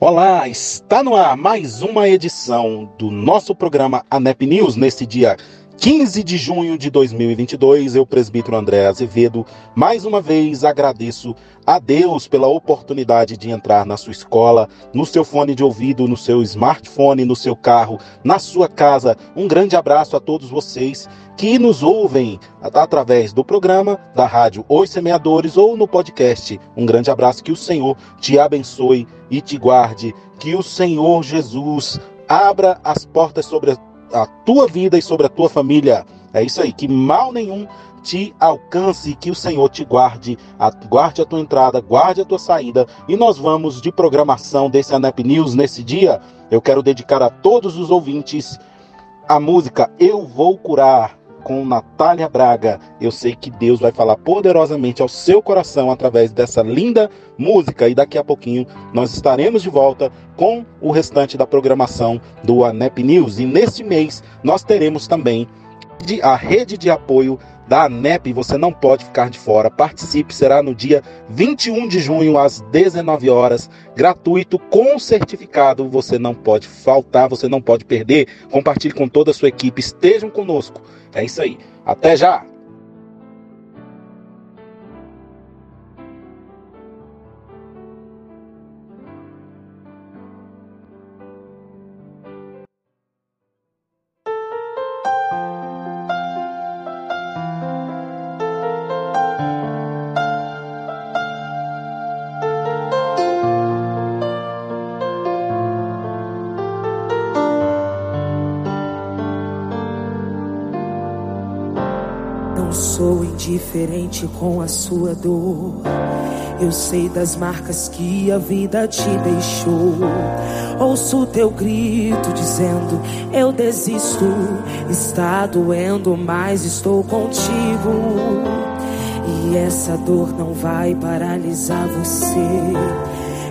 Olá, está no ar mais uma edição do nosso programa ANEP News nesse dia 15 de junho de 2022. Eu, presbítero André Azevedo, mais uma vez agradeço a Deus pela oportunidade de entrar na sua escola, no seu fone de ouvido, no seu smartphone, no seu carro, na sua casa. Um grande abraço a todos vocês que nos ouvem através do programa da rádio Os Semeadores ou no podcast. Um grande abraço, que o Senhor te abençoe e te guarde, que o Senhor Jesus abra as portas sobre a tua vida e sobre a tua família. É isso aí, que mal nenhum te alcance, que o Senhor te guarde, guarde a tua entrada, guarde a tua saída. E nós vamos de programação desse ANEP News nesse dia. Eu quero dedicar a todos os ouvintes a música Eu Vou Curar com Natália Braga. Eu sei que Deus vai falar poderosamente ao seu coração através dessa linda música e daqui a pouquinho nós estaremos de volta com o restante da programação do ANEP News. E neste mês nós teremos também a rede de apoio da ANEP, você não pode ficar de fora. Participe, será no dia 21 de junho, às 19 horas, gratuito, com certificado. Você não pode faltar, você não pode perder. Compartilhe com toda a sua equipe, estejam conosco. É isso aí. Até já! Indiferente com a sua dor. Eu sei das marcas que a vida te deixou. Ouço teu grito dizendo: Eu desisto. Está doendo, mas estou contigo. E essa dor não vai paralisar você.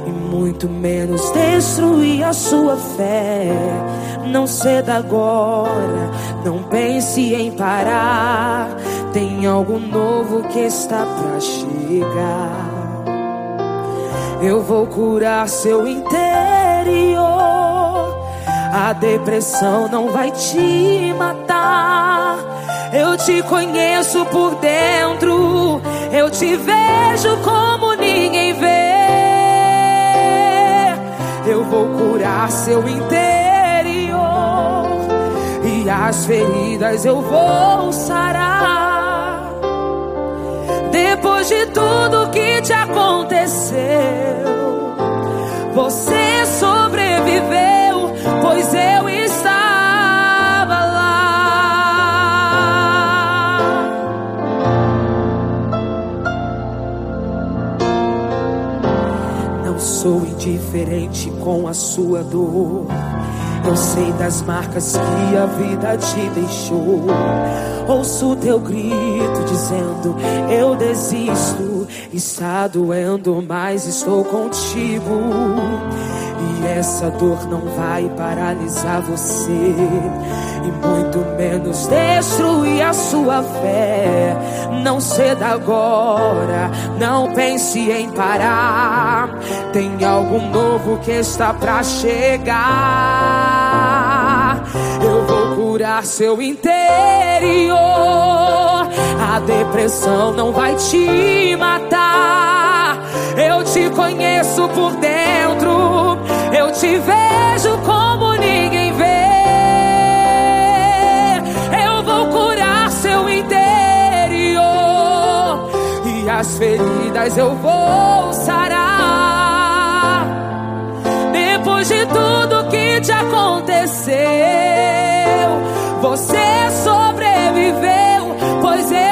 E muito menos destruir a sua fé. Não ceda agora, não pense em parar. Tem algo novo que está pra chegar. Eu vou curar seu interior. A depressão não vai te matar. Eu te conheço por dentro. Eu te vejo como ninguém vê. Eu vou curar seu interior. E as feridas eu vou sarar. Depois de tudo que te aconteceu, você sobreviveu, pois eu estava lá. Não sou indiferente com a sua dor. Eu sei das marcas que a vida te deixou. Ouço teu grito dizendo: Eu desisto. Está doendo, mas estou contigo. E essa dor não vai paralisar você, e muito menos destruir a sua fé. Não ceda agora, não pense em parar. Tem algo novo que está pra chegar. Curar seu interior. A depressão não vai te matar. Eu te conheço por dentro. Eu te vejo como ninguém vê. Eu vou curar seu interior. E as feridas eu vou sarar. Depois de tudo que te aconteceu, você sobreviveu, pois eu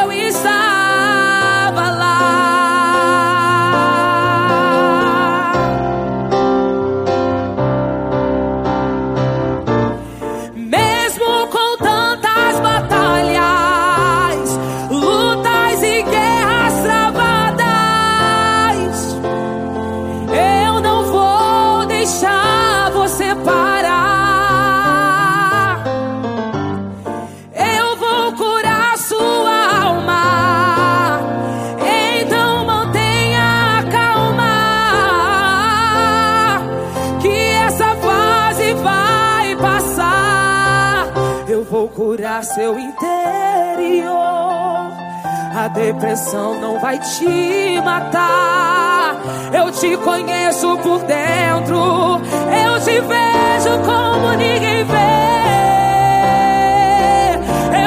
A depressão não vai te matar. Eu te conheço por dentro. Eu te vejo como ninguém vê.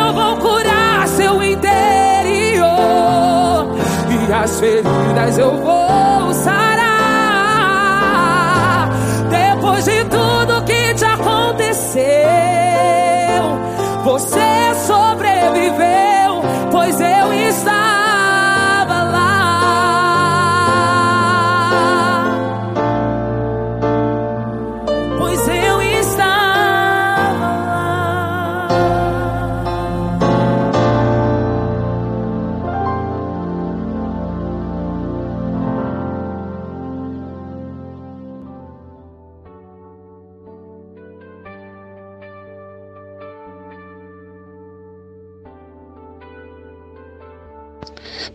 Eu vou curar seu interior. E as feridas eu vou sarar.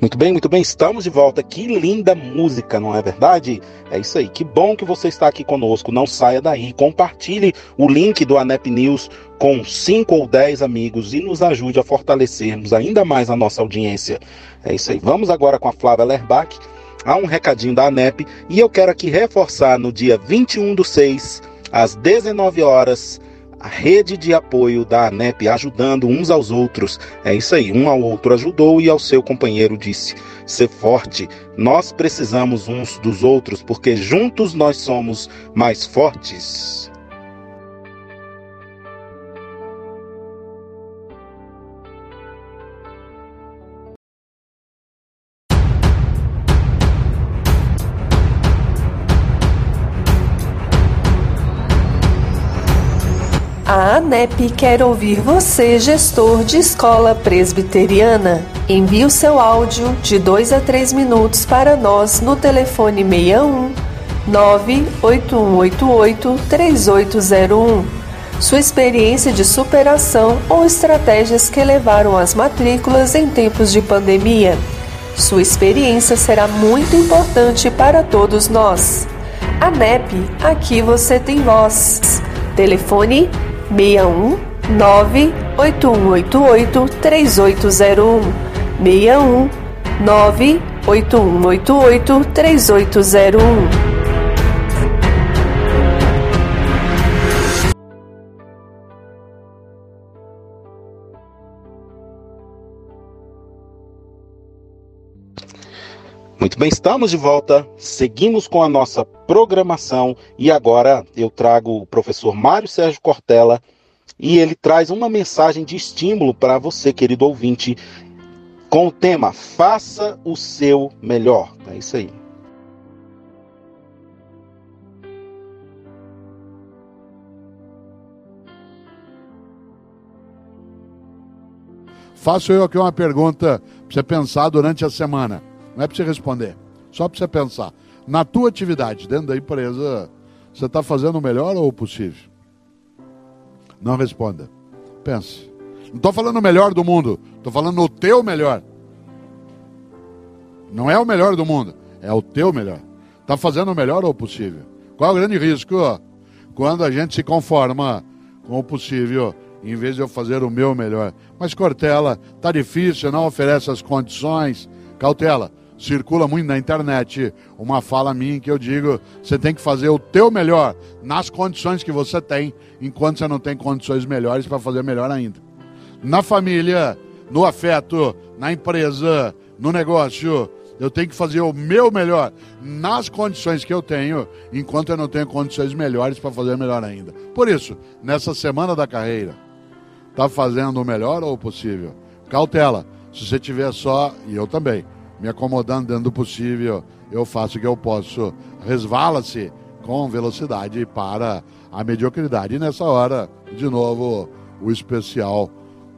Muito bem, muito bem, estamos de volta. Que linda música, não é verdade? É isso aí. Que bom que você está aqui conosco. Não saia daí. Compartilhe o link do ANEP News com 5 ou 10 amigos e nos ajude a fortalecermos ainda mais a nossa audiência. É isso aí. Vamos agora com a Flávia Lerbach. Há um recadinho da ANEP e eu quero aqui reforçar no dia 21 do 6, às 19 horas, a rede de apoio da ANEP ajudando uns aos outros. É isso aí, um ao outro ajudou e ao seu companheiro disse: ser forte, nós precisamos uns dos outros porque juntos nós somos mais fortes. A ANEP quer ouvir você, gestor de escola presbiteriana. Envie o seu áudio de 2 a 3 minutos para nós no telefone 61 98188 3801. Sua experiência de superação ou estratégias que levaram às matrículas em tempos de pandemia. Sua experiência será muito importante para todos nós. ANEP, aqui você tem voz. Telefone 61 98188 3801 61 98188 3801 Muito bem, estamos de volta, seguimos com a nossa programação e agora eu trago o professor Mário Sérgio Cortella e ele traz uma mensagem de estímulo para você, querido ouvinte, com o tema Faça o seu melhor. É isso aí. Faço eu aqui uma pergunta para você pensar durante a semana. Não é para você responder, só para você pensar. Na tua atividade, dentro da empresa, você está fazendo o melhor ou o possível? Não responda. Pense. Não estou falando o melhor do mundo, estou falando o teu melhor. Não é o melhor do mundo, é o teu melhor. Está fazendo o melhor ou o possível? Qual é o grande risco? Quando a gente se conforma com o possível, em vez de eu fazer o meu melhor. Mas Cortella, tá difícil, não oferece as condições. Cautela, circula muito na internet uma fala minha que eu digo: você tem que fazer o teu melhor nas condições que você tem, enquanto você não tem condições melhores para fazer melhor ainda. Na família, no afeto, na empresa, no negócio, eu tenho que fazer o meu melhor nas condições que eu tenho, enquanto eu não tenho condições melhores para fazer melhor ainda. Por isso, nessa semana da carreira, está fazendo o melhor ou o possível? Cautela, se você tiver só, e eu também, me acomodando dentro do possível, eu faço o que eu posso. Resvala-se com velocidade para a mediocridade. E nessa hora, de novo, o especial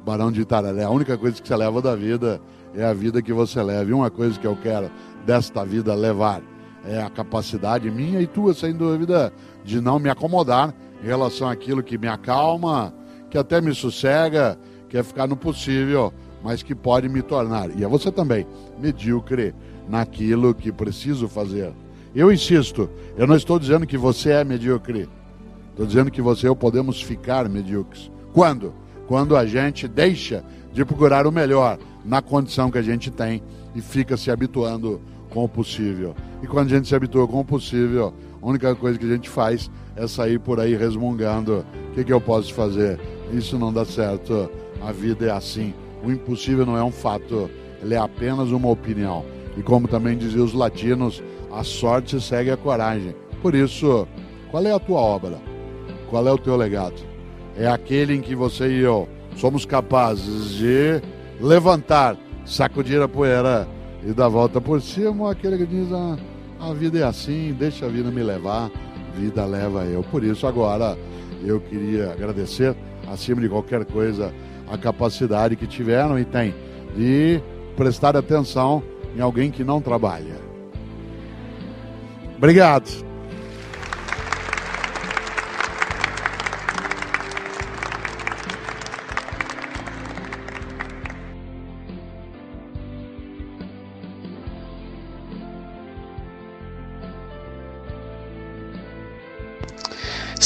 Barão de Itararé. A única coisa que você leva da vida é a vida que você leva. E uma coisa que eu quero desta vida levar é a capacidade minha e tua, sem dúvida, de não me acomodar em relação àquilo que me acalma, que até me sossega, que é ficar no possível mas que pode me tornar, e é você também, medíocre naquilo que preciso fazer. Eu insisto, eu não estou dizendo que você é medíocre, estou dizendo que você e eu podemos ficar medíocres. Quando? quando a gente deixa de procurar o melhor na condição que a gente tem e fica se habituando com o possível. E quando a gente se habitua com o possível, a única coisa que a gente faz é sair por aí resmungando: o que, que eu posso fazer? Isso não dá certo, a vida é assim. O impossível não é um fato, ele é apenas uma opinião. E como também diziam os latinos, a sorte segue a coragem. Por isso, qual é a tua obra? Qual é o teu legado? É aquele em que você e eu somos capazes de levantar, sacudir a poeira e dar volta por cima, aquele que diz: ah, a vida é assim, deixa a vida me levar, vida leva eu. Por isso, agora, eu queria agradecer, acima de qualquer coisa, a capacidade que tiveram e têm de prestar atenção em alguém que não trabalha. Obrigado.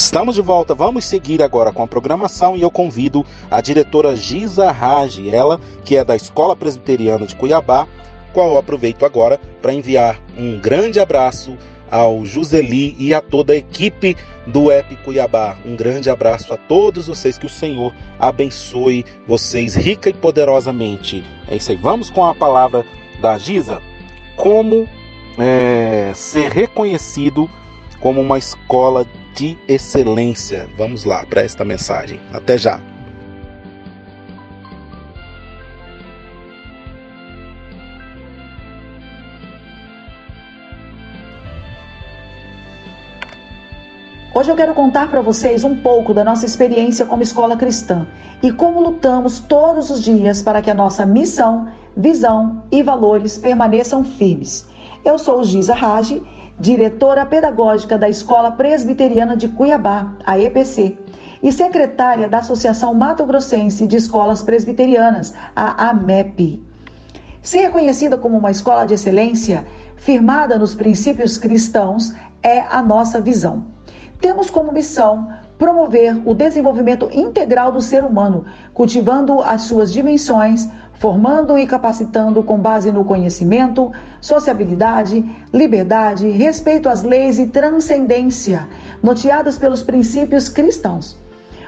Estamos de volta, vamos seguir agora com a programação e eu convido a diretora Giza Rage, ela que é da Escola Presbiteriana de Cuiabá, qual eu aproveito agora para enviar um grande abraço ao Juseli e a toda a equipe do EP Cuiabá. Um grande abraço a todos vocês, que o Senhor abençoe vocês rica e poderosamente. É isso aí, vamos com a palavra da Giza. Como é, ser reconhecido como uma escola de excelência. Vamos lá para esta mensagem. Até já. Hoje eu quero contar para vocês um pouco da nossa experiência como escola cristã e como lutamos todos os dias para que a nossa missão, visão e valores permaneçam firmes. Eu sou Giza Rage diretora pedagógica da Escola Presbiteriana de Cuiabá, a EPC, e secretária da Associação Mato Grossense de Escolas Presbiterianas, a AMEP. Ser reconhecida como uma escola de excelência, firmada nos princípios cristãos, é a nossa visão. Temos como missão promover o desenvolvimento integral do ser humano, cultivando as suas dimensões, formando e capacitando com base no conhecimento, sociabilidade, liberdade, respeito às leis e transcendência, norteadas pelos princípios cristãos.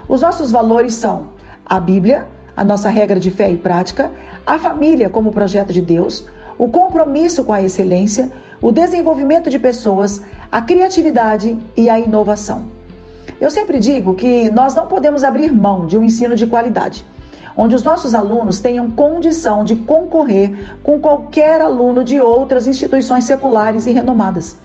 Os nossos valores são a Bíblia, a nossa regra de fé e prática, a família como projeto de Deus, o compromisso com a excelência, o desenvolvimento de pessoas, a criatividade e a inovação. Eu sempre digo que nós não podemos abrir mão de um ensino de qualidade onde os nossos alunos tenham condição de concorrer com qualquer aluno de outras instituições seculares e renomadas.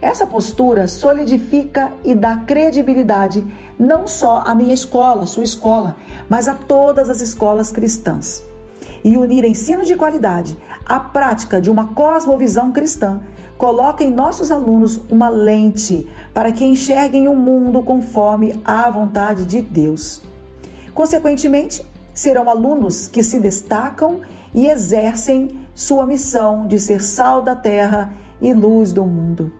Essa postura solidifica e dá credibilidade não só à minha escola, sua escola, mas a todas as escolas cristãs. E unir ensino de qualidade à prática de uma cosmovisão cristã coloca em nossos alunos uma lente para que enxerguem o mundo conforme a vontade de Deus. Consequentemente, serão alunos que se destacam e exercem sua missão de ser sal da terra e luz do mundo.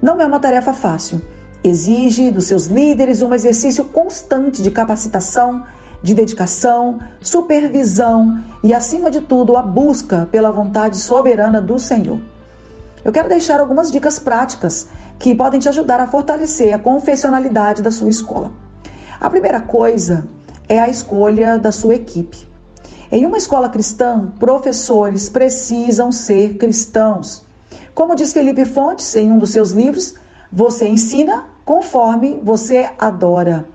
Não é uma tarefa fácil. Exige dos seus líderes um exercício constante de capacitação, de dedicação, supervisão e, acima de tudo, a busca pela vontade soberana do Senhor. Eu quero deixar algumas dicas práticas que podem te ajudar a fortalecer a confessionalidade da sua escola. A primeira coisa é a escolha da sua equipe. Em uma escola cristã, professores precisam ser cristãos. Como diz Felipe Fontes em um dos seus livros, você ensina conforme você adora.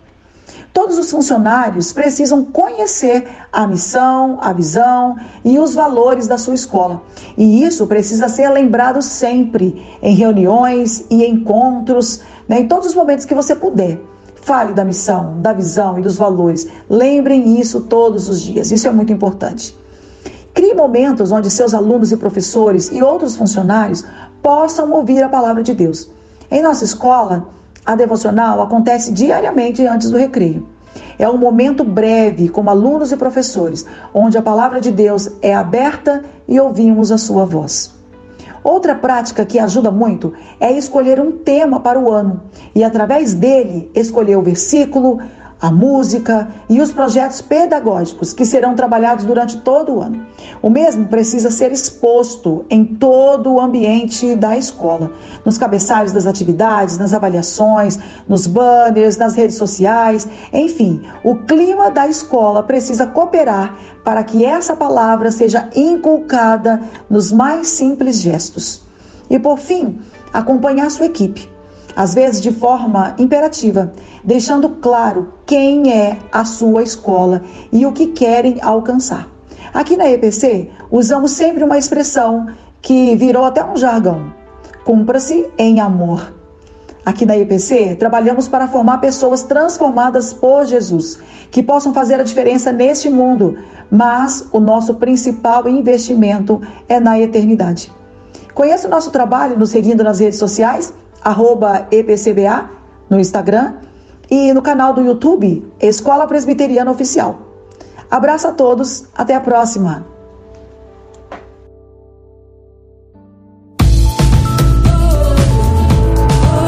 Todos os funcionários precisam conhecer a missão, a visão e os valores da sua escola. E isso precisa ser lembrado sempre, em reuniões e encontros, né, em todos os momentos que você puder. Fale da missão, da visão e dos valores. Lembrem isso todos os dias. Isso é muito importante. Crie momentos onde seus alunos e professores e outros funcionários possam ouvir a palavra de Deus. Em nossa escola, a devocional acontece diariamente antes do recreio. É um momento breve, como alunos e professores, onde a palavra de Deus é aberta e ouvimos a sua voz. Outra prática que ajuda muito é escolher um tema para o ano. E, através dele, escolher o versículo, a música e os projetos pedagógicos que serão trabalhados durante todo o ano. O mesmo precisa ser exposto em todo o ambiente da escola, nos cabeçalhos das atividades, nas avaliações, nos banners, nas redes sociais, enfim, o clima da escola precisa cooperar para que essa palavra seja inculcada nos mais simples gestos. E por fim, acompanhar sua equipe às vezes de forma imperativa, deixando claro quem é a sua escola e o que querem alcançar. Aqui na EPC, usamos sempre uma expressão que virou até um jargão: cumpra-se em amor. Aqui na EPC, trabalhamos para formar pessoas transformadas por Jesus, que possam fazer a diferença neste mundo, mas o nosso principal investimento é na eternidade. Conheça o nosso trabalho nos seguindo nas redes sociais arroba EPCBA no Instagram e no canal do YouTube Escola Presbiteriana Oficial. Abraço a todos, até a próxima!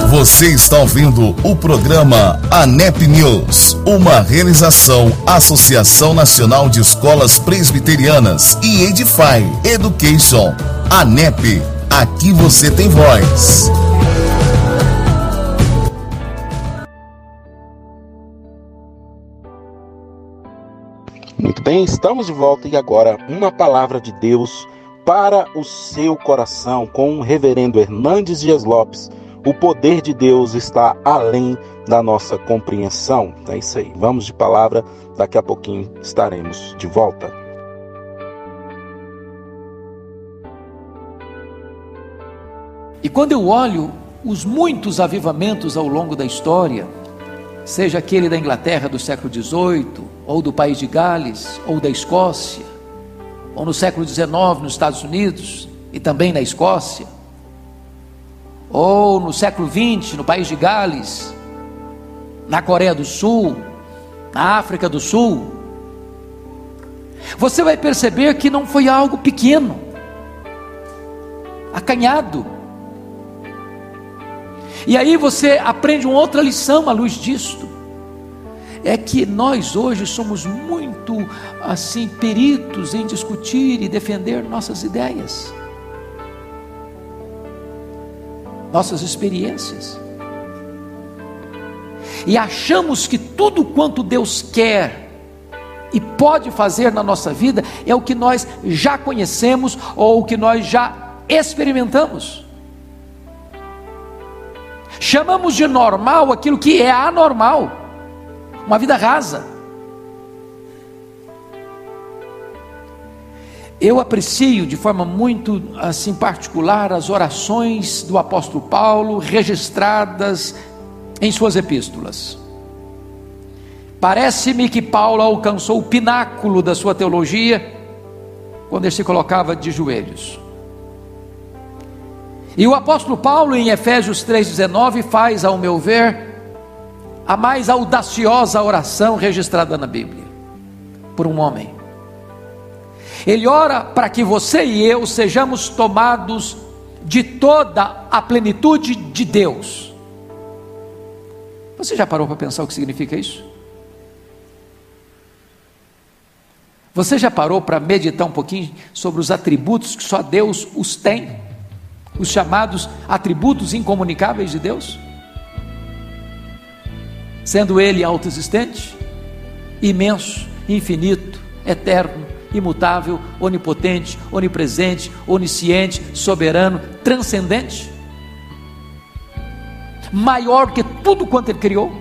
Você está ouvindo o programa ANEP News, uma realização Associação Nacional de Escolas Presbiterianas e Edify Education. ANEP, aqui você tem voz. Muito bem, estamos de volta e agora uma palavra de Deus para o seu coração com o reverendo Hernandes Dias Lopes. O poder de Deus está além da nossa compreensão. É isso aí. Vamos de palavra, daqui a pouquinho estaremos de volta. E quando eu olho os muitos avivamentos ao longo da história, seja aquele da Inglaterra do século XVIII, ou do país de Gales, ou da Escócia, ou no século XIX nos Estados Unidos e também na Escócia, ou no século XX no país de Gales, na Coreia do Sul, na África do Sul, você vai perceber que não foi algo pequeno, acanhado, e aí você aprende uma outra lição à luz disto. É que nós hoje somos muito assim peritos em discutir e defender nossas ideias. Nossas experiências. E achamos que tudo quanto Deus quer e pode fazer na nossa vida é o que nós já conhecemos ou o que nós já experimentamos. Chamamos de normal aquilo que é anormal, uma vida rasa. Eu aprecio de forma muito assim particular as orações do apóstolo Paulo registradas em suas epístolas. Parece-me que Paulo alcançou o pináculo da sua teologia quando ele se colocava de joelhos. E o apóstolo Paulo, em Efésios 3,19, faz, ao meu ver, a mais audaciosa oração registrada na Bíblia, por um homem. Ele ora para que você e eu sejamos tomados de toda a plenitude de Deus. Você já parou para pensar o que significa isso? Você já parou para meditar um pouquinho sobre os atributos que só Deus os tem? os chamados atributos incomunicáveis de Deus? Sendo Ele autoexistente, imenso, infinito, eterno, imutável, onipotente, onipresente, onisciente, soberano, transcendente, maior que tudo quanto Ele criou.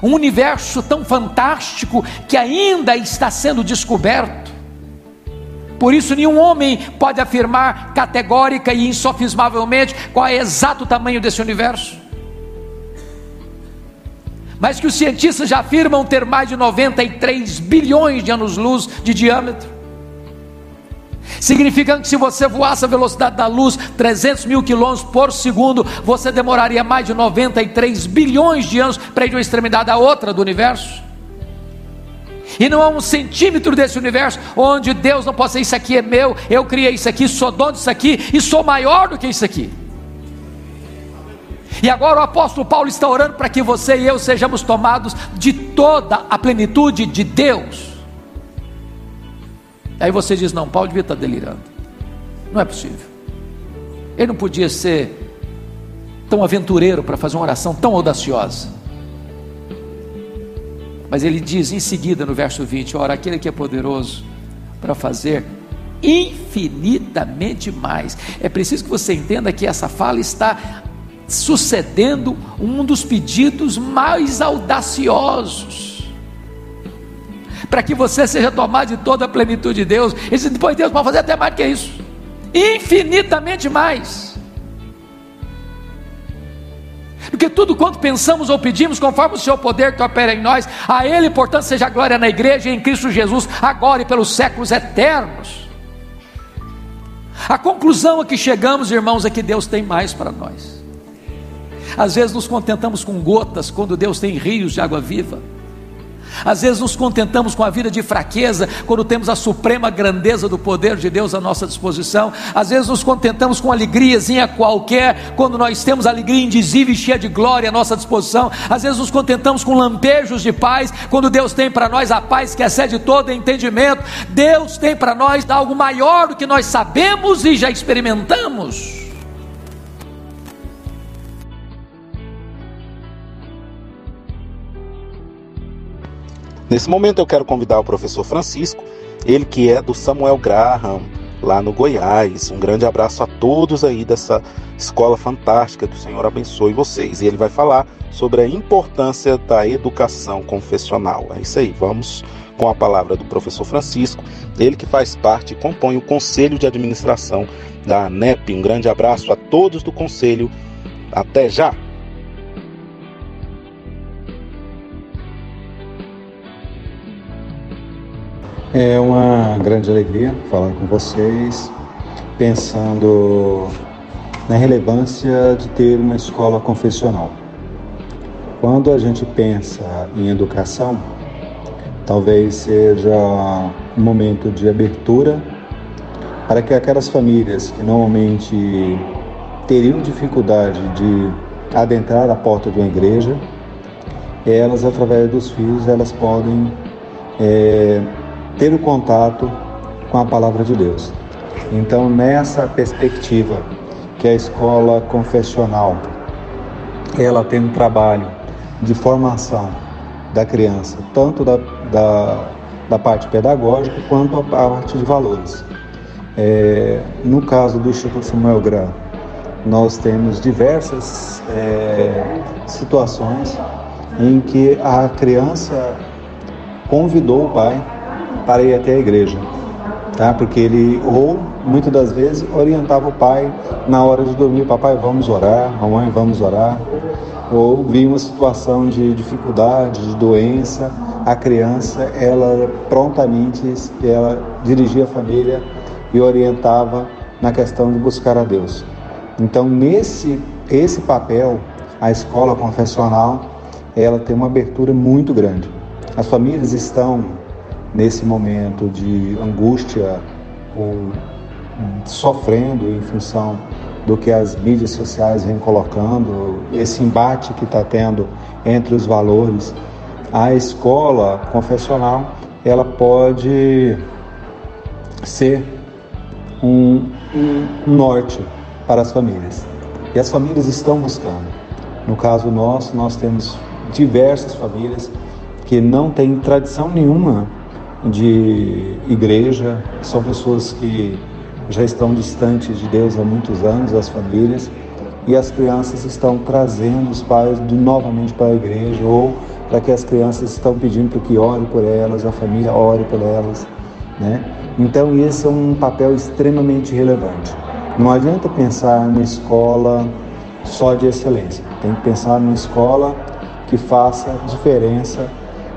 Um universo tão fantástico que ainda está sendo descoberto por isso, nenhum homem pode afirmar categórica e insofismavelmente qual é o exato tamanho desse universo. Mas que os cientistas já afirmam ter mais de 93 bilhões de anos-luz de diâmetro. Significando que se você voasse a velocidade da luz 300 mil quilômetros por segundo, você demoraria mais de 93 bilhões de anos para ir de uma extremidade à outra do universo. E não há um centímetro desse universo onde Deus não possa, isso aqui é meu, eu criei isso aqui, sou dono disso aqui e sou maior do que isso aqui. E agora o apóstolo Paulo está orando para que você e eu sejamos tomados de toda a plenitude de Deus. Aí você diz: não, Paulo devia estar delirando. Não é possível. Ele não podia ser tão aventureiro para fazer uma oração tão audaciosa. Mas ele diz em seguida no verso 20: Ora, aquele que é poderoso para fazer infinitamente mais. É preciso que você entenda que essa fala está sucedendo um dos pedidos mais audaciosos. Para que você seja tomado de toda a plenitude de Deus. Ele depois Deus pode fazer até mais do que isso. Infinitamente mais. Porque tudo quanto pensamos ou pedimos, conforme o seu poder que opera em nós, a Ele, portanto, seja glória na igreja e em Cristo Jesus, agora e pelos séculos eternos. A conclusão a que chegamos, irmãos, é que Deus tem mais para nós. Às vezes nos contentamos com gotas, quando Deus tem rios de água viva. Às vezes nos contentamos com a vida de fraqueza, quando temos a suprema grandeza do poder de Deus à nossa disposição. Às vezes nos contentamos com alegriazinha qualquer, quando nós temos alegria indizível e cheia de glória à nossa disposição. Às vezes nos contentamos com lampejos de paz, quando Deus tem para nós a paz que excede todo entendimento. Deus tem para nós algo maior do que nós sabemos e já experimentamos. Nesse momento eu quero convidar o professor Francisco, ele que é do Samuel Graham, lá no Goiás. Um grande abraço a todos aí dessa escola fantástica. Que o Senhor abençoe vocês. E ele vai falar sobre a importância da educação confessional. É isso aí, vamos com a palavra do professor Francisco, ele que faz parte e compõe o conselho de administração da ANEP. Um grande abraço a todos do conselho. Até já! É uma grande alegria falar com vocês, pensando na relevância de ter uma escola confessional. Quando a gente pensa em educação, talvez seja um momento de abertura para que aquelas famílias que normalmente teriam dificuldade de adentrar a porta de uma igreja, elas através dos filhos elas podem é, ter o contato com a palavra de Deus. Então, nessa perspectiva que a escola confessional ela tem um trabalho de formação da criança, tanto da, da, da parte pedagógica quanto a parte de valores. É, no caso do Instituto Samuel Gran, nós temos diversas é, situações em que a criança convidou o pai para ir até a igreja, tá? Porque ele ou muitas das vezes orientava o pai na hora de dormir, papai, vamos orar, mamãe, vamos orar. Ou via uma situação de dificuldade, de doença, a criança, ela prontamente ela dirigia a família e orientava na questão de buscar a Deus. Então, nesse esse papel, a escola confessional, ela tem uma abertura muito grande. As famílias estão nesse momento de angústia ou sofrendo em função do que as mídias sociais vêm colocando, esse embate que está tendo entre os valores, a escola confessional ela pode ser um, um norte para as famílias. E as famílias estão buscando. No caso nosso, nós temos diversas famílias que não têm tradição nenhuma de igreja, são pessoas que já estão distantes de Deus há muitos anos, as famílias, e as crianças estão trazendo os pais de, novamente para a igreja, ou para que as crianças estão pedindo para que ore por elas, a família ore por elas. Né? Então, esse é um papel extremamente relevante. Não adianta pensar na escola só de excelência, tem que pensar numa escola que faça diferença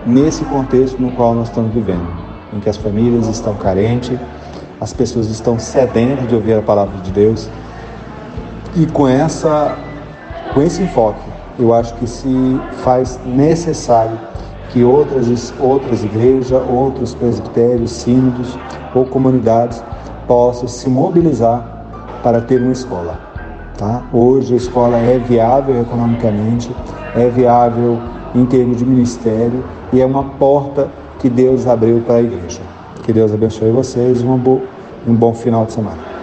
nesse contexto no qual nós estamos vivendo, em que as famílias estão carentes, as pessoas estão sedentas de ouvir a palavra de Deus. E com essa com esse enfoque, eu acho que se faz necessário que outras outras igrejas, outros presbitérios, sínodos ou comunidades possam se mobilizar para ter uma escola. Tá? Hoje a escola é viável economicamente, é viável em termos de ministério e é uma porta que Deus abriu para a igreja. Que Deus abençoe vocês e um bom final de semana.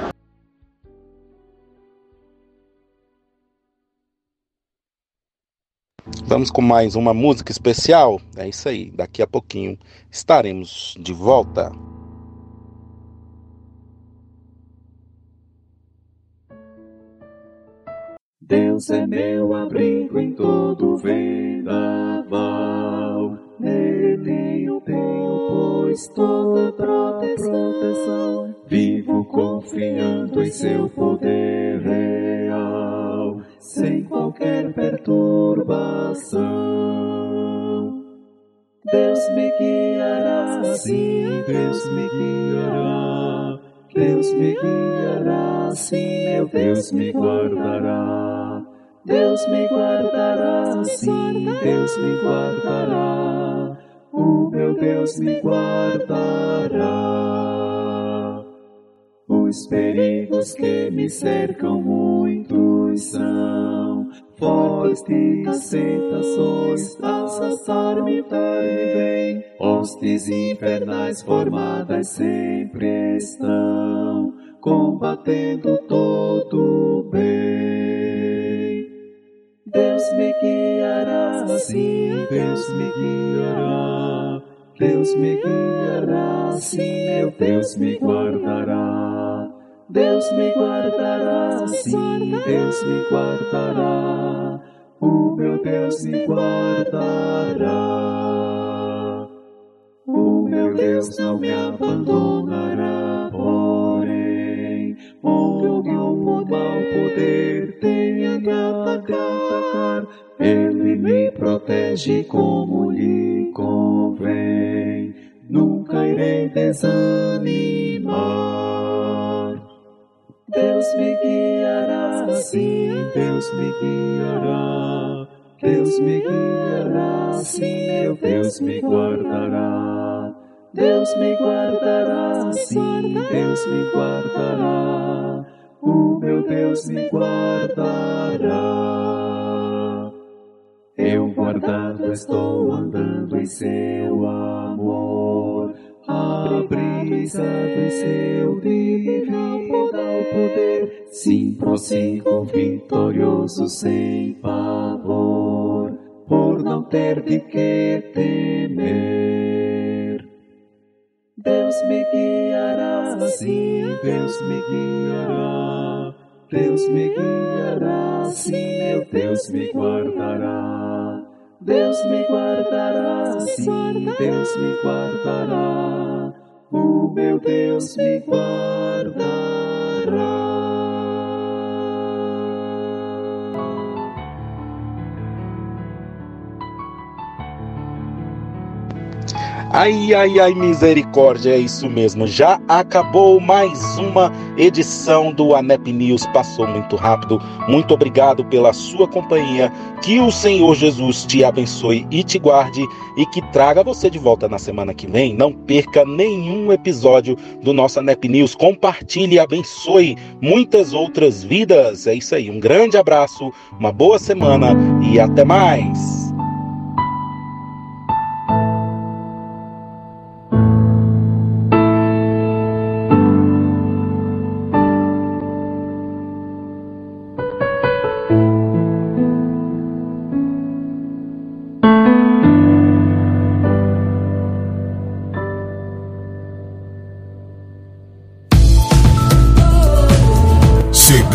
Vamos com mais uma música especial? É isso aí, daqui a pouquinho estaremos de volta. Deus é meu abrigo em todo vendaval. Nele tenho, tenho, pois toda proteção. Vivo confiando em seu poder real sem qualquer perturbação. Deus me guiará, sim, Deus me guiará. Deus me guiará, sim, meu Deus me guardará. Deus me guardará, sim, Deus me guardará. O meu Deus me guardará. Os perigos que me cercam muitos são fortes tentações, assaltar-me vem. Hostes infernais formadas sempre estão, combatendo todo o bem. Deus me guiará, sim, Deus me guiará. Deus me guiará, sim, meu Deus me guardará. Deus me guardará, sim, Deus me guardará. O meu Deus me guardará. O meu Deus não me abandonará, porém, o mau poder me protege como lhe convém. Nunca irei desanimar. Deus me guiará, sim, Deus me guiará. Deus me guiará, sim, meu Deus me guardará. Deus me guardará, sim, Deus me guardará. O meu Deus me guardará. Eu guardado estou andando em seu amor, abrisado em seu divino poder. Sim, prossigo vitorioso sem pavor, por não ter de que temer. Deus me guiará, sim, Deus me guiará. Deus me guiará, sim, meu Deus me guardará. Deus me guardará, sim, Deus me guardará. O meu Deus me guardará. Ai, ai, ai, misericórdia, é isso mesmo. Já acabou mais uma edição do ANEP News. Passou muito rápido. Muito obrigado pela sua companhia. Que o Senhor Jesus te abençoe e te guarde e que traga você de volta na semana que vem. Não perca nenhum episódio do nosso ANEP News. Compartilhe e abençoe muitas outras vidas. É isso aí. Um grande abraço, uma boa semana e até mais.